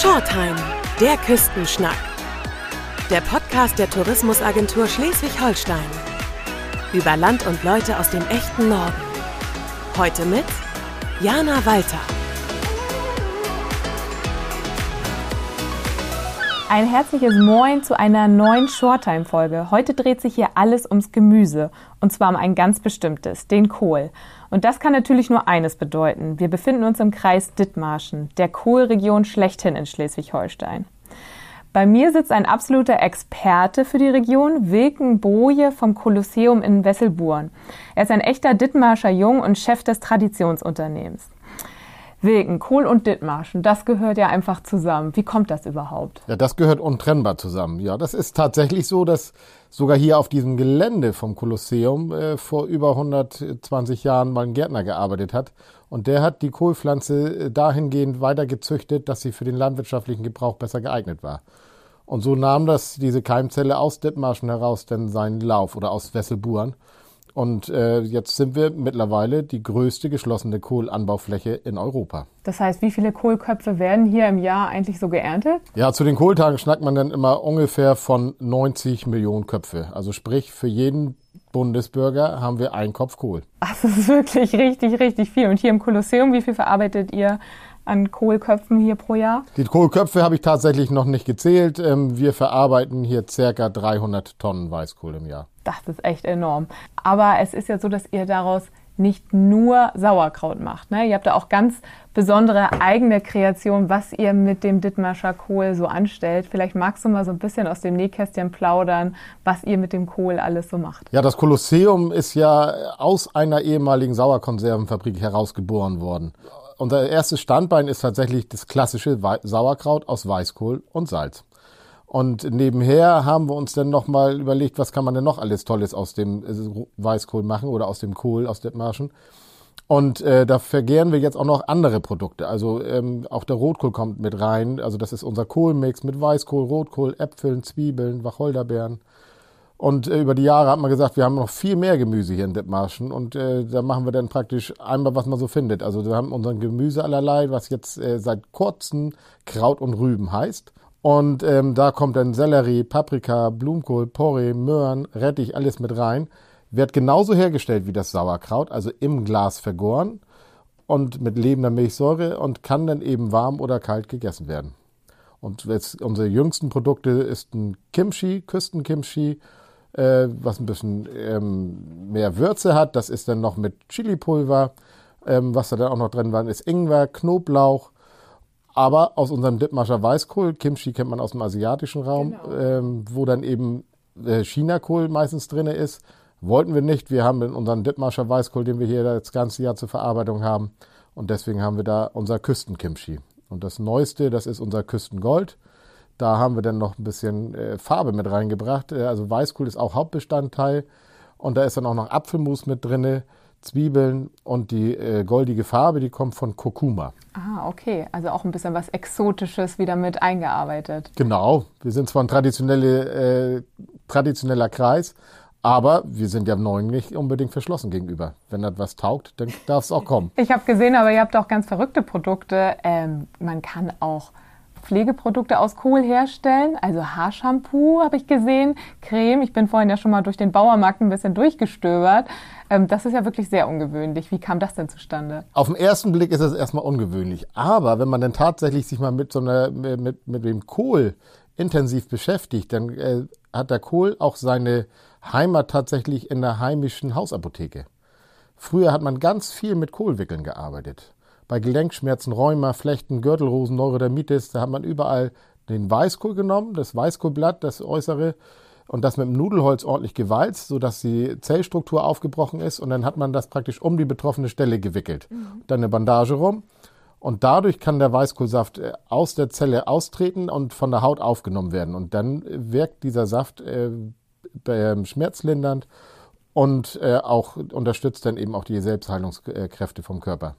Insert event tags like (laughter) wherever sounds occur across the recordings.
Shortheim, der Küstenschnack. Der Podcast der Tourismusagentur Schleswig-Holstein. Über Land und Leute aus dem echten Norden. Heute mit Jana Walter. Ein herzliches Moin zu einer neuen Shorttime-Folge. Heute dreht sich hier alles ums Gemüse. Und zwar um ein ganz bestimmtes, den Kohl. Und das kann natürlich nur eines bedeuten. Wir befinden uns im Kreis Dithmarschen, der Kohlregion schlechthin in Schleswig-Holstein. Bei mir sitzt ein absoluter Experte für die Region, Wilken Boje vom Kolosseum in Wesselburen. Er ist ein echter Dithmarscher Jung und Chef des Traditionsunternehmens. Wilken, Kohl und Dithmarschen, das gehört ja einfach zusammen. Wie kommt das überhaupt? Ja, das gehört untrennbar zusammen. Ja, das ist tatsächlich so, dass sogar hier auf diesem Gelände vom Kolosseum äh, vor über 120 Jahren mal ein Gärtner gearbeitet hat. Und der hat die Kohlpflanze äh, dahingehend weiter gezüchtet, dass sie für den landwirtschaftlichen Gebrauch besser geeignet war. Und so nahm das diese Keimzelle aus Dithmarschen heraus denn seinen Lauf oder aus Wesselburen. Und äh, jetzt sind wir mittlerweile die größte geschlossene Kohlanbaufläche in Europa. Das heißt, wie viele Kohlköpfe werden hier im Jahr eigentlich so geerntet? Ja, zu den Kohltagen schnackt man dann immer ungefähr von 90 Millionen Köpfe. Also sprich, für jeden Bundesbürger haben wir einen Kopf Kohl. Ach, das ist wirklich richtig, richtig viel. Und hier im Kolosseum, wie viel verarbeitet ihr an Kohlköpfen hier pro Jahr? Die Kohlköpfe habe ich tatsächlich noch nicht gezählt. Ähm, wir verarbeiten hier circa 300 Tonnen Weißkohl im Jahr. Das ist echt enorm. Aber es ist ja so, dass ihr daraus nicht nur Sauerkraut macht. Ne? Ihr habt da auch ganz besondere eigene Kreation, was ihr mit dem Dithmarscher Kohl so anstellt. Vielleicht magst du mal so ein bisschen aus dem Nähkästchen plaudern, was ihr mit dem Kohl alles so macht. Ja, das Kolosseum ist ja aus einer ehemaligen Sauerkonservenfabrik herausgeboren worden unser erstes Standbein ist tatsächlich das klassische Sauerkraut aus Weißkohl und Salz. Und nebenher haben wir uns dann nochmal überlegt, was kann man denn noch alles Tolles aus dem äh, Weißkohl machen oder aus dem Kohl, aus Dithmarschen. Und äh, da vergehren wir jetzt auch noch andere Produkte. Also ähm, auch der Rotkohl kommt mit rein. Also das ist unser Kohlmix mit Weißkohl, Rotkohl, Äpfeln, Zwiebeln, Wacholderbeeren. Und äh, über die Jahre hat man gesagt, wir haben noch viel mehr Gemüse hier in Dithmarschen und äh, da machen wir dann praktisch einmal, was man so findet. Also wir haben unseren Gemüse allerlei, was jetzt äh, seit kurzem Kraut und Rüben heißt. Und ähm, da kommt dann Sellerie, Paprika, Blumenkohl, Porree, Möhren, Rettich, alles mit rein. Wird genauso hergestellt wie das Sauerkraut, also im Glas vergoren und mit lebender Milchsäure und kann dann eben warm oder kalt gegessen werden. Und jetzt unsere jüngsten Produkte ist ein Kimchi, Küstenkimchi äh, was ein bisschen ähm, mehr Würze hat. Das ist dann noch mit Chilipulver. Ähm, was da dann auch noch drin war, ist Ingwer, Knoblauch. Aber aus unserem Dithmarscher Weißkohl, Kimchi kennt man aus dem asiatischen Raum, genau. ähm, wo dann eben äh, Chinakohl meistens drin ist. Wollten wir nicht. Wir haben unseren Dithmarscher Weißkohl, den wir hier das ganze Jahr zur Verarbeitung haben. Und deswegen haben wir da unser Küstenkimchi. Und das Neueste, das ist unser Küstengold. Da haben wir dann noch ein bisschen äh, Farbe mit reingebracht. Äh, also Weißkohl ist auch Hauptbestandteil. Und da ist dann auch noch Apfelmus mit drin, Zwiebeln und die äh, goldige Farbe, die kommt von Kurkuma. Ah, okay. Also auch ein bisschen was Exotisches wieder mit eingearbeitet. Genau. Wir sind zwar ein traditionelle, äh, traditioneller Kreis, aber wir sind ja im Neuen nicht unbedingt verschlossen gegenüber. Wenn das was taugt, dann darf es auch kommen. Ich habe gesehen, aber ihr habt auch ganz verrückte Produkte. Ähm, man kann auch Pflegeprodukte aus Kohl herstellen. Also Haarshampoo habe ich gesehen, Creme. Ich bin vorhin ja schon mal durch den Bauermarkt ein bisschen durchgestöbert. Ähm, das ist ja wirklich sehr ungewöhnlich. Wie kam das denn zustande? Auf den ersten Blick ist es erstmal ungewöhnlich. Aber wenn man dann tatsächlich sich mal mit so einer, mit, mit dem Kohl intensiv beschäftigt, dann äh, hat der Kohl auch seine Heimat tatsächlich in der heimischen Hausapotheke. Früher hat man ganz viel mit Kohlwickeln gearbeitet bei Gelenkschmerzen, Rheuma, Flechten, Gürtelrosen, Neurodermitis, da hat man überall den Weißkohl genommen, das Weißkohlblatt, das äußere, und das mit dem Nudelholz ordentlich gewalzt, sodass die Zellstruktur aufgebrochen ist. Und dann hat man das praktisch um die betroffene Stelle gewickelt. Mhm. Dann eine Bandage rum. Und dadurch kann der Weißkohlsaft äh, aus der Zelle austreten und von der Haut aufgenommen werden. Und dann wirkt dieser Saft äh, schmerzlindernd und äh, auch unterstützt dann eben auch die Selbstheilungskräfte vom Körper.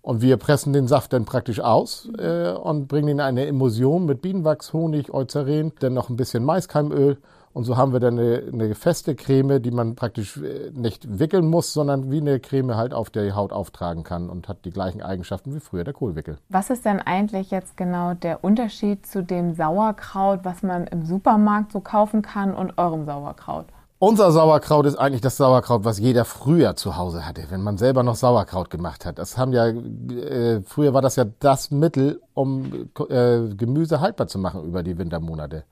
Und wir pressen den Saft dann praktisch aus äh, und bringen ihn in eine Emulsion mit Bienenwachs, Honig, Eucerin, dann noch ein bisschen Maiskeimöl Und so haben wir dann eine, eine feste Creme, die man praktisch äh, nicht wickeln muss, sondern wie eine Creme halt auf der Haut auftragen kann und hat die gleichen Eigenschaften wie früher der Kohlwickel. Was ist denn eigentlich jetzt genau der Unterschied zu dem Sauerkraut, was man im Supermarkt so kaufen kann und eurem Sauerkraut? Unser Sauerkraut ist eigentlich das Sauerkraut, was jeder früher zu Hause hatte, wenn man selber noch Sauerkraut gemacht hat. Das haben ja äh, früher war das ja das Mittel, um äh, Gemüse haltbar zu machen über die Wintermonate.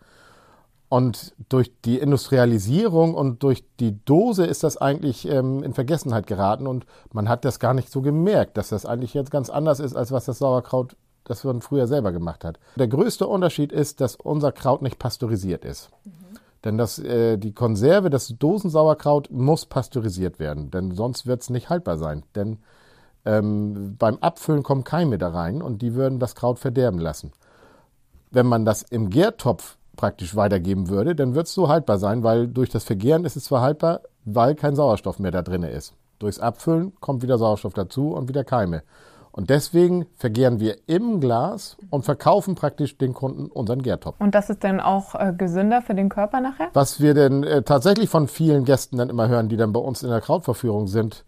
Und durch die Industrialisierung und durch die Dose ist das eigentlich ähm, in Vergessenheit geraten und man hat das gar nicht so gemerkt, dass das eigentlich jetzt ganz anders ist, als was das Sauerkraut, das man früher selber gemacht hat. Der größte Unterschied ist, dass unser Kraut nicht pasteurisiert ist. Mhm. Denn das, äh, die Konserve, das Dosensauerkraut muss pasteurisiert werden, denn sonst wird es nicht haltbar sein. Denn ähm, beim Abfüllen kommen Keime da rein und die würden das Kraut verderben lassen. Wenn man das im Gärtopf praktisch weitergeben würde, dann wird es so haltbar sein, weil durch das Vergären ist es zwar haltbar, weil kein Sauerstoff mehr da drin ist. Durchs Abfüllen kommt wieder Sauerstoff dazu und wieder Keime. Und deswegen vergären wir im Glas und verkaufen praktisch den Kunden unseren Gärtopf. Und das ist dann auch äh, gesünder für den Körper nachher? Was wir denn äh, tatsächlich von vielen Gästen dann immer hören, die dann bei uns in der Krautverführung sind,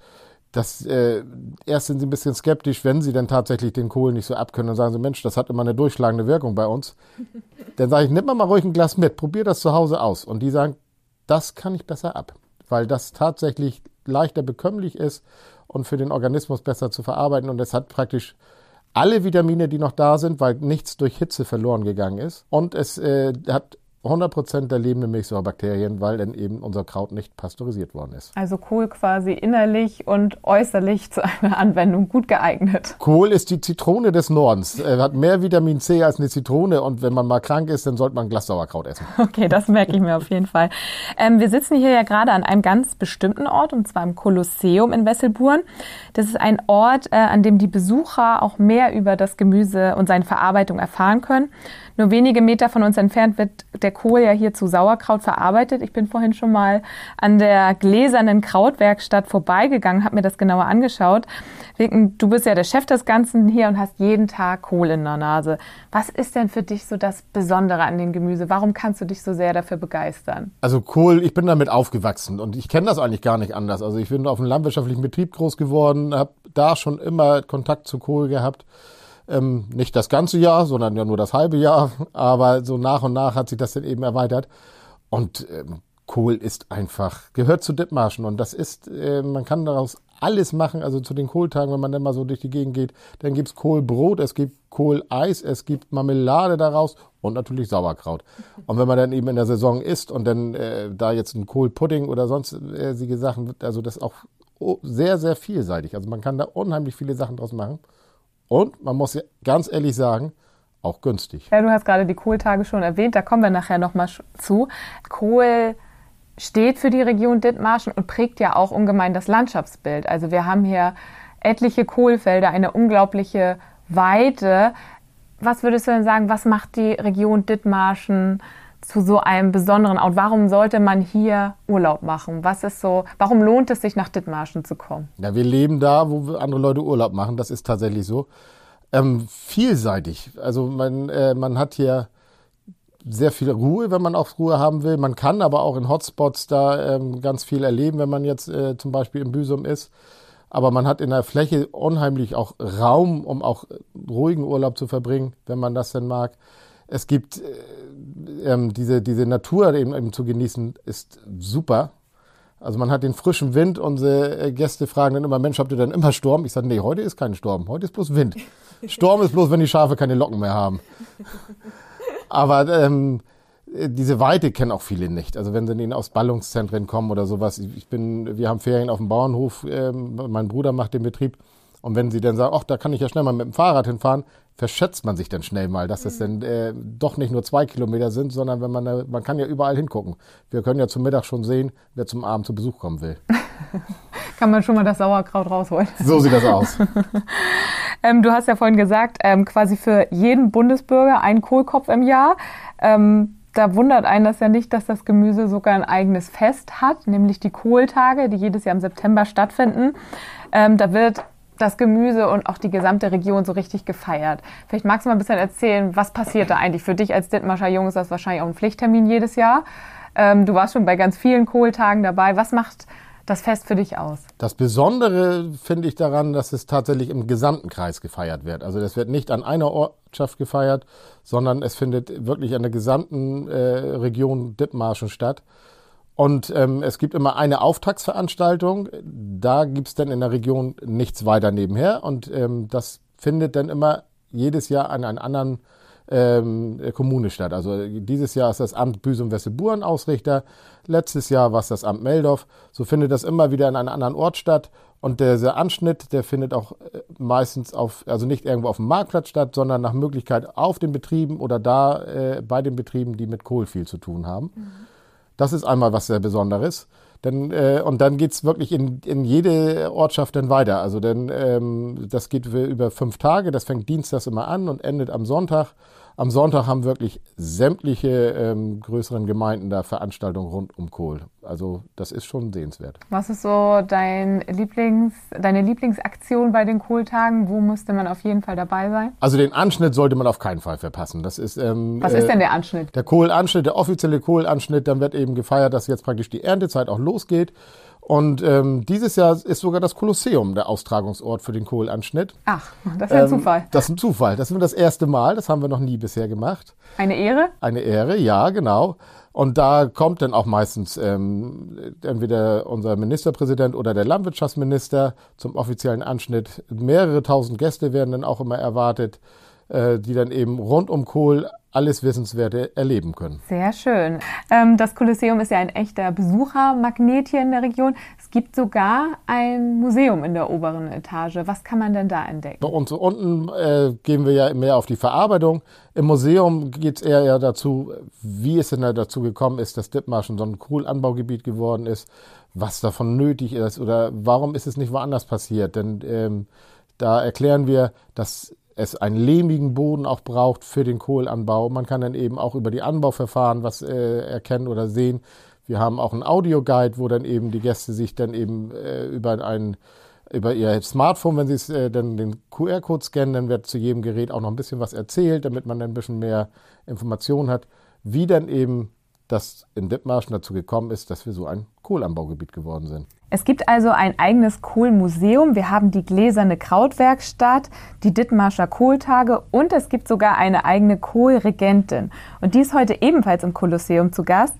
dass äh, erst sind sie ein bisschen skeptisch, wenn sie dann tatsächlich den Kohl nicht so abkönnen und sagen sie, Mensch, das hat immer eine durchschlagende Wirkung bei uns. (laughs) dann sage ich, nimm mal, mal ruhig ein Glas mit, probier das zu Hause aus. Und die sagen, das kann ich besser ab, weil das tatsächlich leichter bekömmlich ist und für den Organismus besser zu verarbeiten. Und es hat praktisch alle Vitamine, die noch da sind, weil nichts durch Hitze verloren gegangen ist. Und es äh, hat 100% der lebenden Milchsäurebakterien, weil dann eben unser Kraut nicht pasteurisiert worden ist. Also Kohl quasi innerlich und äußerlich zu einer Anwendung gut geeignet. Kohl ist die Zitrone des Nordens. Er hat mehr Vitamin C als eine Zitrone und wenn man mal krank ist, dann sollte man ein Glas Sauerkraut essen. Okay, das merke ich mir auf jeden Fall. Ähm, wir sitzen hier ja gerade an einem ganz bestimmten Ort und zwar im Kolosseum in Wesselburen. Das ist ein Ort, äh, an dem die Besucher auch mehr über das Gemüse und seine Verarbeitung erfahren können. Nur wenige Meter von uns entfernt wird der Kohl ja hier zu Sauerkraut verarbeitet. Ich bin vorhin schon mal an der gläsernen Krautwerkstatt vorbeigegangen, habe mir das genauer angeschaut. Du bist ja der Chef des Ganzen hier und hast jeden Tag Kohl in der Nase. Was ist denn für dich so das Besondere an dem Gemüse? Warum kannst du dich so sehr dafür begeistern? Also Kohl, ich bin damit aufgewachsen und ich kenne das eigentlich gar nicht anders. Also ich bin auf einem landwirtschaftlichen Betrieb groß geworden, habe da schon immer Kontakt zu Kohl gehabt. Ähm, nicht das ganze Jahr, sondern ja nur das halbe Jahr. Aber so nach und nach hat sich das dann eben erweitert. Und ähm, Kohl ist einfach, gehört zu Dithmarschen. Und das ist, äh, man kann daraus alles machen. Also zu den Kohltagen, wenn man dann mal so durch die Gegend geht, dann gibt's Kohlbrot, es gibt Kohleis, es gibt Marmelade daraus und natürlich Sauerkraut. Und wenn man dann eben in der Saison isst und dann äh, da jetzt ein Kohlpudding oder sonstige Sachen, also das auch sehr, sehr vielseitig. Also man kann da unheimlich viele Sachen draus machen. Und man muss ganz ehrlich sagen, auch günstig. Ja, du hast gerade die Kohltage schon erwähnt, da kommen wir nachher nochmal zu. Kohl steht für die Region Dithmarschen und prägt ja auch ungemein das Landschaftsbild. Also wir haben hier etliche Kohlfelder, eine unglaubliche Weite. Was würdest du denn sagen, was macht die Region Dithmarschen zu so einem besonderen Ort? Warum sollte man hier Urlaub machen? Was ist so, warum lohnt es sich nach Dithmarschen zu kommen? Ja, wir leben da, wo andere Leute Urlaub machen. Das ist tatsächlich so. Ähm, vielseitig. Also man, äh, man hat hier sehr viel Ruhe, wenn man auch Ruhe haben will. Man kann aber auch in Hotspots da ähm, ganz viel erleben, wenn man jetzt äh, zum Beispiel im Büsum ist. Aber man hat in der Fläche unheimlich auch Raum, um auch ruhigen Urlaub zu verbringen, wenn man das denn mag. Es gibt äh, ähm, diese, diese Natur eben, eben zu genießen, ist super. Also man hat den frischen Wind. Unsere äh, Gäste fragen dann immer, Mensch, habt ihr denn immer Sturm? Ich sage, nee, heute ist kein Sturm. Heute ist bloß Wind. (laughs) Sturm ist bloß, wenn die Schafe keine Locken mehr haben. Aber ähm, diese Weite kennen auch viele nicht. Also wenn sie aus Ballungszentren kommen oder sowas. Ich bin, wir haben Ferien auf dem Bauernhof. Ähm, mein Bruder macht den Betrieb. Und wenn sie dann sagen, ach, da kann ich ja schnell mal mit dem Fahrrad hinfahren, verschätzt man sich dann schnell mal, dass es mhm. dann äh, doch nicht nur zwei Kilometer sind, sondern wenn man, äh, man kann ja überall hingucken. Wir können ja zum Mittag schon sehen, wer zum Abend zu Besuch kommen will. (laughs) kann man schon mal das Sauerkraut rausholen. So sieht das aus. (laughs) ähm, du hast ja vorhin gesagt, ähm, quasi für jeden Bundesbürger ein Kohlkopf im Jahr. Ähm, da wundert einen das ja nicht, dass das Gemüse sogar ein eigenes Fest hat, nämlich die Kohltage, die jedes Jahr im September stattfinden. Ähm, da wird das Gemüse und auch die gesamte Region so richtig gefeiert. Vielleicht magst du mal ein bisschen erzählen, was passiert da eigentlich? Für dich als Dittmarscher Jung ist das wahrscheinlich auch ein Pflichttermin jedes Jahr. Ähm, du warst schon bei ganz vielen Kohltagen dabei. Was macht das Fest für dich aus? Das Besondere finde ich daran, dass es tatsächlich im gesamten Kreis gefeiert wird. Also das wird nicht an einer Ortschaft gefeiert, sondern es findet wirklich an der gesamten äh, Region Dithmarschen statt. Und ähm, es gibt immer eine Auftaktsveranstaltung. Da gibt es dann in der Region nichts weiter nebenher. Und ähm, das findet dann immer jedes Jahr an einer anderen ähm, Kommune statt. Also dieses Jahr ist das Amt Büsum-Wesseburen Ausrichter, letztes Jahr war es das Amt Meldorf. So findet das immer wieder an einem anderen Ort statt. Und dieser Anschnitt, der findet auch äh, meistens auf, also nicht irgendwo auf dem Marktplatz statt, sondern nach Möglichkeit auf den Betrieben oder da äh, bei den Betrieben, die mit Kohl viel zu tun haben. Mhm. Das ist einmal was sehr Besonderes. Denn, äh, und dann geht's wirklich in, in jede Ortschaft dann weiter. Also denn, ähm, das geht über fünf Tage, das fängt dienstags immer an und endet am Sonntag. Am Sonntag haben wirklich sämtliche ähm, größeren Gemeinden da Veranstaltungen rund um Kohl. Also das ist schon sehenswert. Was ist so dein Lieblings, deine Lieblingsaktion bei den Kohltagen? Wo müsste man auf jeden Fall dabei sein? Also den Anschnitt sollte man auf keinen Fall verpassen. Das ist, ähm, Was ist denn der Anschnitt? Der Kohlanschnitt, der offizielle Kohlanschnitt. Dann wird eben gefeiert, dass jetzt praktisch die Erntezeit auch losgeht. Und ähm, dieses Jahr ist sogar das Kolosseum der Austragungsort für den Kohlanschnitt. Ach, das ist ein ähm, Zufall. Das ist ein Zufall. Das ist das erste Mal. Das haben wir noch nie bisher gemacht. Eine Ehre? Eine Ehre, ja, genau. Und da kommt dann auch meistens ähm, entweder unser Ministerpräsident oder der Landwirtschaftsminister zum offiziellen Anschnitt. Mehrere tausend Gäste werden dann auch immer erwartet, äh, die dann eben rund um Kohl alles Wissenswerte erleben können. Sehr schön. Ähm, das Kolosseum ist ja ein echter Besuchermagnet hier in der Region. Es gibt sogar ein Museum in der oberen Etage. Was kann man denn da entdecken? Bei uns unten äh, gehen wir ja mehr auf die Verarbeitung. Im Museum geht es eher, dazu, wie es denn dazu gekommen ist, dass Dithmarschen so ein Kohlanbaugebiet geworden ist, was davon nötig ist oder warum ist es nicht woanders passiert. Denn ähm, da erklären wir, dass es einen lehmigen Boden auch braucht für den Kohlanbau. Man kann dann eben auch über die Anbauverfahren was äh, erkennen oder sehen. Wir haben auch einen Audioguide, wo dann eben die Gäste sich dann eben äh, über ein über ihr Smartphone, wenn sie es äh, dann den QR-Code scannen, dann wird zu jedem Gerät auch noch ein bisschen was erzählt, damit man dann ein bisschen mehr Informationen hat, wie dann eben das in Dithmarschen dazu gekommen ist, dass wir so ein Kohlanbaugebiet geworden sind. Es gibt also ein eigenes Kohlmuseum. Wir haben die gläserne Krautwerkstatt, die Dithmarscher Kohltage und es gibt sogar eine eigene Kohlregentin. Und die ist heute ebenfalls im Kolosseum zu Gast.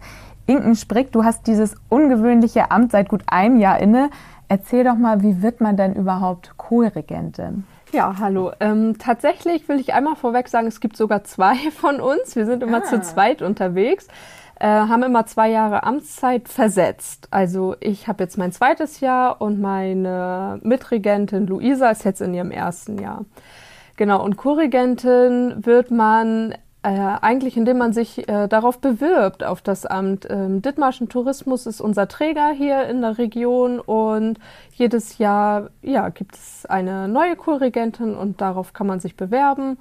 Inken Sprick, du hast dieses ungewöhnliche Amt seit gut einem Jahr inne. Erzähl doch mal, wie wird man denn überhaupt Kohlregentin? Ja, hallo. Ähm, tatsächlich will ich einmal vorweg sagen, es gibt sogar zwei (laughs) von uns. Wir sind immer ah. zu zweit unterwegs äh, haben immer zwei Jahre Amtszeit versetzt. Also ich habe jetzt mein zweites Jahr und meine Mitregentin Luisa ist jetzt in ihrem ersten Jahr. Genau, und Korrigentin wird man äh, eigentlich, indem man sich äh, darauf bewirbt, auf das Amt. Ähm, Dithmarschen Tourismus ist unser Träger hier in der Region und jedes Jahr ja, gibt es eine neue Korrigentin und darauf kann man sich bewerben.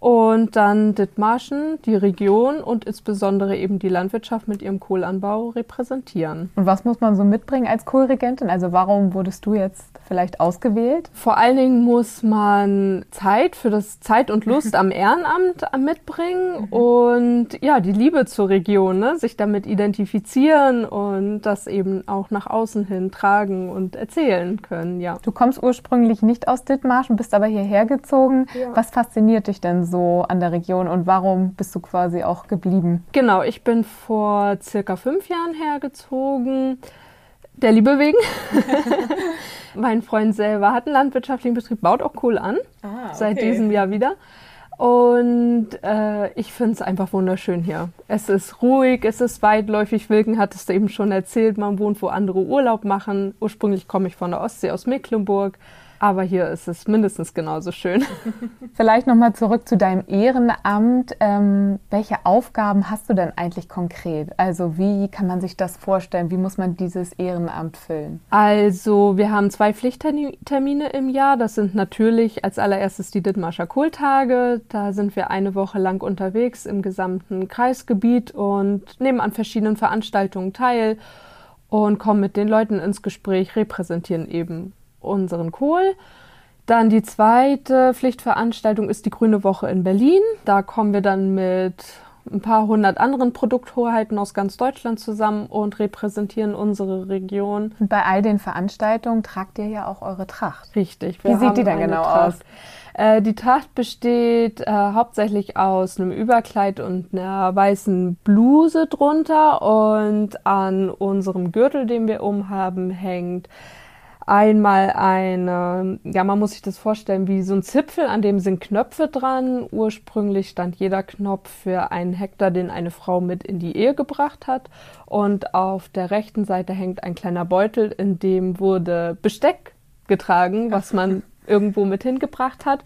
Und dann Dithmarschen, die Region und insbesondere eben die Landwirtschaft mit ihrem Kohlanbau repräsentieren. Und was muss man so mitbringen als Kohlregentin? Also warum wurdest du jetzt vielleicht ausgewählt? Vor allen Dingen muss man Zeit für das Zeit und Lust am Ehrenamt mitbringen mhm. und ja, die Liebe zur Region, ne? sich damit identifizieren und das eben auch nach außen hin tragen und erzählen können, ja. Du kommst ursprünglich nicht aus Dithmarschen, bist aber hierher gezogen. Ja. Was fasziniert dich denn so an der Region und warum bist du quasi auch geblieben? Genau, ich bin vor circa fünf Jahren hergezogen. Der Liebe wegen. (laughs) mein Freund selber hat einen landwirtschaftlichen Betrieb, baut auch Kohle an. Ah, okay. Seit diesem Jahr wieder. Und äh, ich finde es einfach wunderschön hier. Es ist ruhig, es ist weitläufig. Wilken hat es eben schon erzählt, man wohnt, wo andere Urlaub machen. Ursprünglich komme ich von der Ostsee aus Mecklenburg. Aber hier ist es mindestens genauso schön. (laughs) Vielleicht nochmal zurück zu deinem Ehrenamt. Ähm, welche Aufgaben hast du denn eigentlich konkret? Also wie kann man sich das vorstellen? Wie muss man dieses Ehrenamt füllen? Also wir haben zwei Pflichttermine im Jahr. Das sind natürlich als allererstes die Dithmarscher Kohltage. Da sind wir eine Woche lang unterwegs im gesamten Kreisgebiet und nehmen an verschiedenen Veranstaltungen teil und kommen mit den Leuten ins Gespräch, repräsentieren eben unseren Kohl. Dann die zweite Pflichtveranstaltung ist die Grüne Woche in Berlin. Da kommen wir dann mit ein paar hundert anderen Produkthoheiten aus ganz Deutschland zusammen und repräsentieren unsere Region. Und bei all den Veranstaltungen tragt ihr ja auch eure Tracht. Richtig. Wie sieht die denn genau Tracht. aus? Äh, die Tracht besteht äh, hauptsächlich aus einem Überkleid und einer weißen Bluse drunter und an unserem Gürtel, den wir umhaben, hängt einmal eine, ja, man muss sich das vorstellen wie so ein Zipfel, an dem sind Knöpfe dran. Ursprünglich stand jeder Knopf für einen Hektar, den eine Frau mit in die Ehe gebracht hat. Und auf der rechten Seite hängt ein kleiner Beutel, in dem wurde Besteck getragen, was man irgendwo mit hingebracht hat.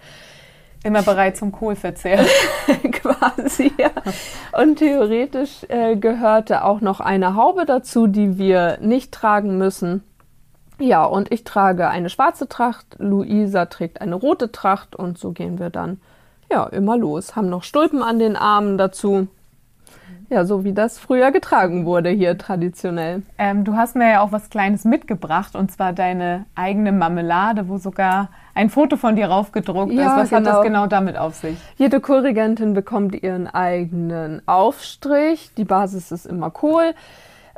Immer bereit zum Kohlverzehr. (laughs) Quasi, ja. Und theoretisch äh, gehörte auch noch eine Haube dazu, die wir nicht tragen müssen. Ja, und ich trage eine schwarze Tracht, Luisa trägt eine rote Tracht und so gehen wir dann ja immer los. Haben noch Stulpen an den Armen dazu. Ja, so wie das früher getragen wurde hier traditionell. Ähm, du hast mir ja auch was Kleines mitgebracht und zwar deine eigene Marmelade, wo sogar ein Foto von dir raufgedruckt ja, ist. Was genau. hat das genau. genau damit auf sich? Jede Korrigentin bekommt ihren eigenen Aufstrich. Die Basis ist immer Kohl.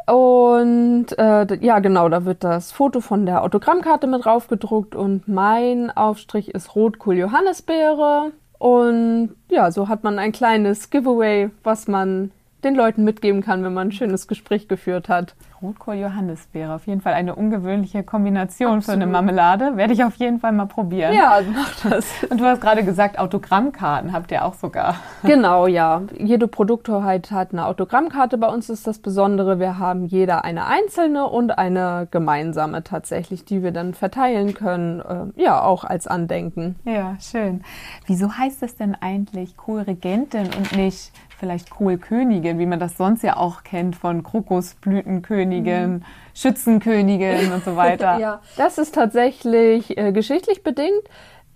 Und äh, ja, genau, da wird das Foto von der Autogrammkarte mit draufgedruckt und mein Aufstrich ist Rotkohl Johannisbeere. Und ja, so hat man ein kleines Giveaway, was man den Leuten mitgeben kann, wenn man ein schönes Gespräch geführt hat. Rotkohl-Johannisbeere, auf jeden Fall eine ungewöhnliche Kombination Absolut. für eine Marmelade. Werde ich auf jeden Fall mal probieren. Ja, mach das. (laughs) Und du hast gerade gesagt, Autogrammkarten habt ihr auch sogar. (laughs) Genau, ja. Jede Produkthoheit hat eine Autogrammkarte. Bei uns ist das Besondere, wir haben jeder eine einzelne und eine gemeinsame tatsächlich, die wir dann verteilen können. Äh, ja, auch als Andenken. Ja, schön. Wieso heißt es denn eigentlich Kohlregentin und nicht vielleicht Kohlkönigin, wie man das sonst ja auch kennt von Krokusblütenkönigin, mhm. Schützenkönigin und so (laughs) weiter. ja, das ist tatsächlich äh, geschichtlich bedingt,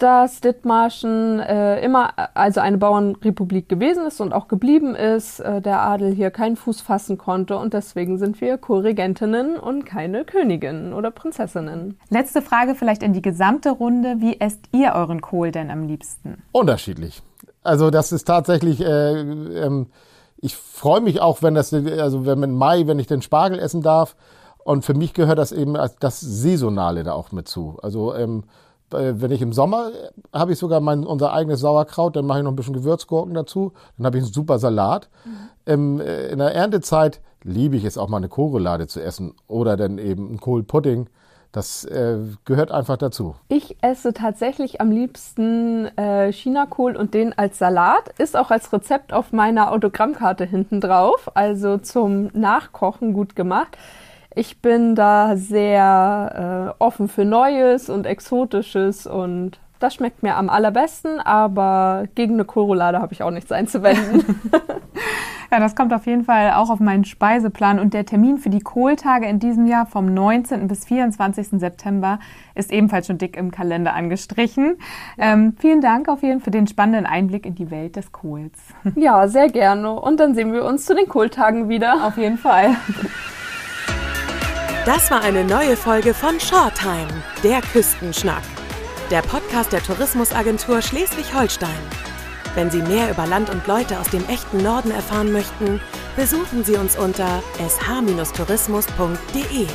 dass Dithmarschen äh, immer also eine Bauernrepublik gewesen ist und auch geblieben ist, äh, der Adel hier keinen Fuß fassen konnte und deswegen sind wir Kohlregentinnen und keine Königinnen oder Prinzessinnen. Letzte Frage vielleicht in die gesamte Runde. Wie esst ihr euren Kohl denn am liebsten? Unterschiedlich. Also das ist tatsächlich, äh, ähm, ich freue mich auch, wenn das, also wenn im Mai, wenn ich den Spargel essen darf. Und für mich gehört das eben das Saisonale da auch mit zu. Also ähm, wenn ich im Sommer habe ich sogar mein, unser eigenes Sauerkraut, dann mache ich noch ein bisschen Gewürzgurken dazu, dann habe ich einen super Salat. Mhm. Ähm, in der Erntezeit liebe ich es auch mal eine Kohlroulade zu essen oder dann eben einen Kohlpudding. Das äh, gehört einfach dazu. Ich esse tatsächlich am liebsten äh, Chinakohl und den als Salat. Ist auch als Rezept auf meiner Autogrammkarte hinten drauf. Also zum Nachkochen gut gemacht. Ich bin da sehr äh, offen für Neues und Exotisches und das schmeckt mir am allerbesten, aber gegen eine Kohlroulade habe ich auch nichts einzuwenden. (laughs) (laughs) ja, das kommt auf jeden Fall auch auf meinen Speiseplan. Und der Termin für die Kohltage in diesem Jahr vom 19. bis 24. September ist ebenfalls schon dick im Kalender angestrichen. Ja. Ähm, vielen Dank auf jeden Fall für den spannenden Einblick in die Welt des Kohls. (laughs) Ja, sehr gerne. Und dann sehen wir uns zu den Kohltagen wieder. Auf jeden Fall. Das war eine neue Folge von Shorttime, der Küstenschnack der Podcast der Tourismusagentur Schleswig-Holstein. Wenn Sie mehr über Land und Leute aus dem echten Norden erfahren möchten, besuchen Sie uns unter sh-tourismus.de.